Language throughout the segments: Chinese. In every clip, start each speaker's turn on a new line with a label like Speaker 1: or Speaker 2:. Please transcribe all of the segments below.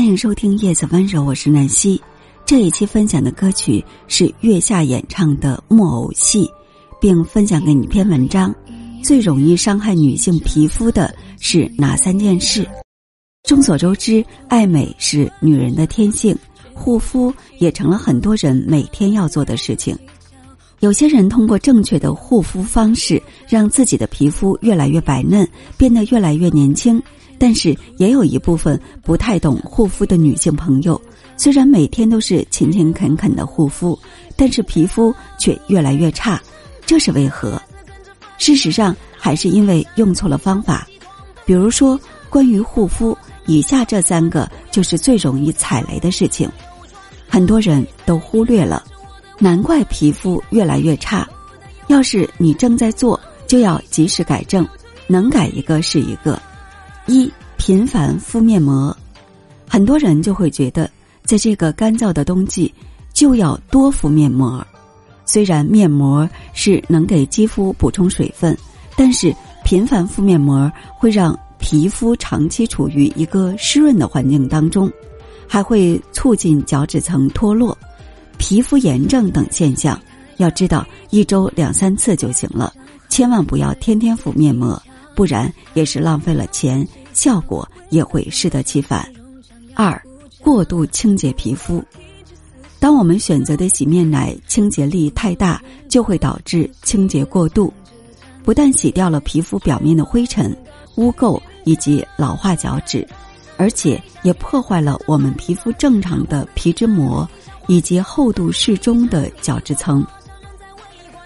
Speaker 1: 欢迎收听《叶子温柔》，我是南希。这一期分享的歌曲是月下演唱的《木偶戏》，并分享给你一篇文章：最容易伤害女性皮肤的是哪三件事？众所周知，爱美是女人的天性，护肤也成了很多人每天要做的事情。有些人通过正确的护肤方式，让自己的皮肤越来越白嫩，变得越来越年轻。但是也有一部分不太懂护肤的女性朋友，虽然每天都是勤勤恳恳的护肤，但是皮肤却越来越差，这是为何？事实上，还是因为用错了方法。比如说，关于护肤，以下这三个就是最容易踩雷的事情，很多人都忽略了，难怪皮肤越来越差。要是你正在做，就要及时改正，能改一个是一个。一频繁敷面膜，很多人就会觉得，在这个干燥的冬季就要多敷面膜。虽然面膜是能给肌肤补充水分，但是频繁敷面膜会让皮肤长期处于一个湿润的环境当中，还会促进角质层脱落、皮肤炎症等现象。要知道，一周两三次就行了，千万不要天天敷面膜，不然也是浪费了钱。效果也会适得其反。二，过度清洁皮肤。当我们选择的洗面奶清洁力太大，就会导致清洁过度，不但洗掉了皮肤表面的灰尘、污垢以及老化角质，而且也破坏了我们皮肤正常的皮脂膜以及厚度适中的角质层。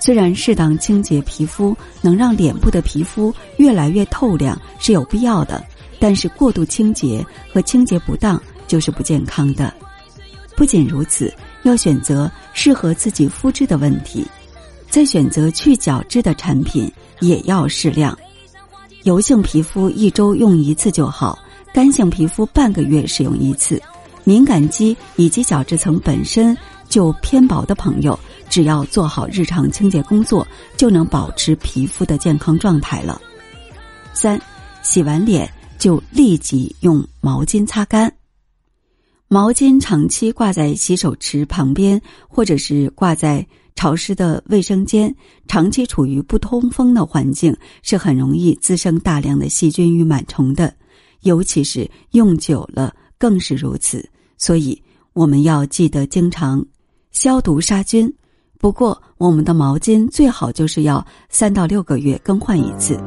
Speaker 1: 虽然适当清洁皮肤能让脸部的皮肤越来越透亮是有必要的。但是过度清洁和清洁不当就是不健康的。不仅如此，要选择适合自己肤质的问题，在选择去角质的产品也要适量。油性皮肤一周用一次就好，干性皮肤半个月使用一次。敏感肌以及角质层本身就偏薄的朋友，只要做好日常清洁工作，就能保持皮肤的健康状态了。三，洗完脸。就立即用毛巾擦干。毛巾长期挂在洗手池旁边，或者是挂在潮湿的卫生间，长期处于不通风的环境，是很容易滋生大量的细菌与螨虫的。尤其是用久了，更是如此。所以我们要记得经常消毒杀菌。不过，我们的毛巾最好就是要三到六个月更换一次。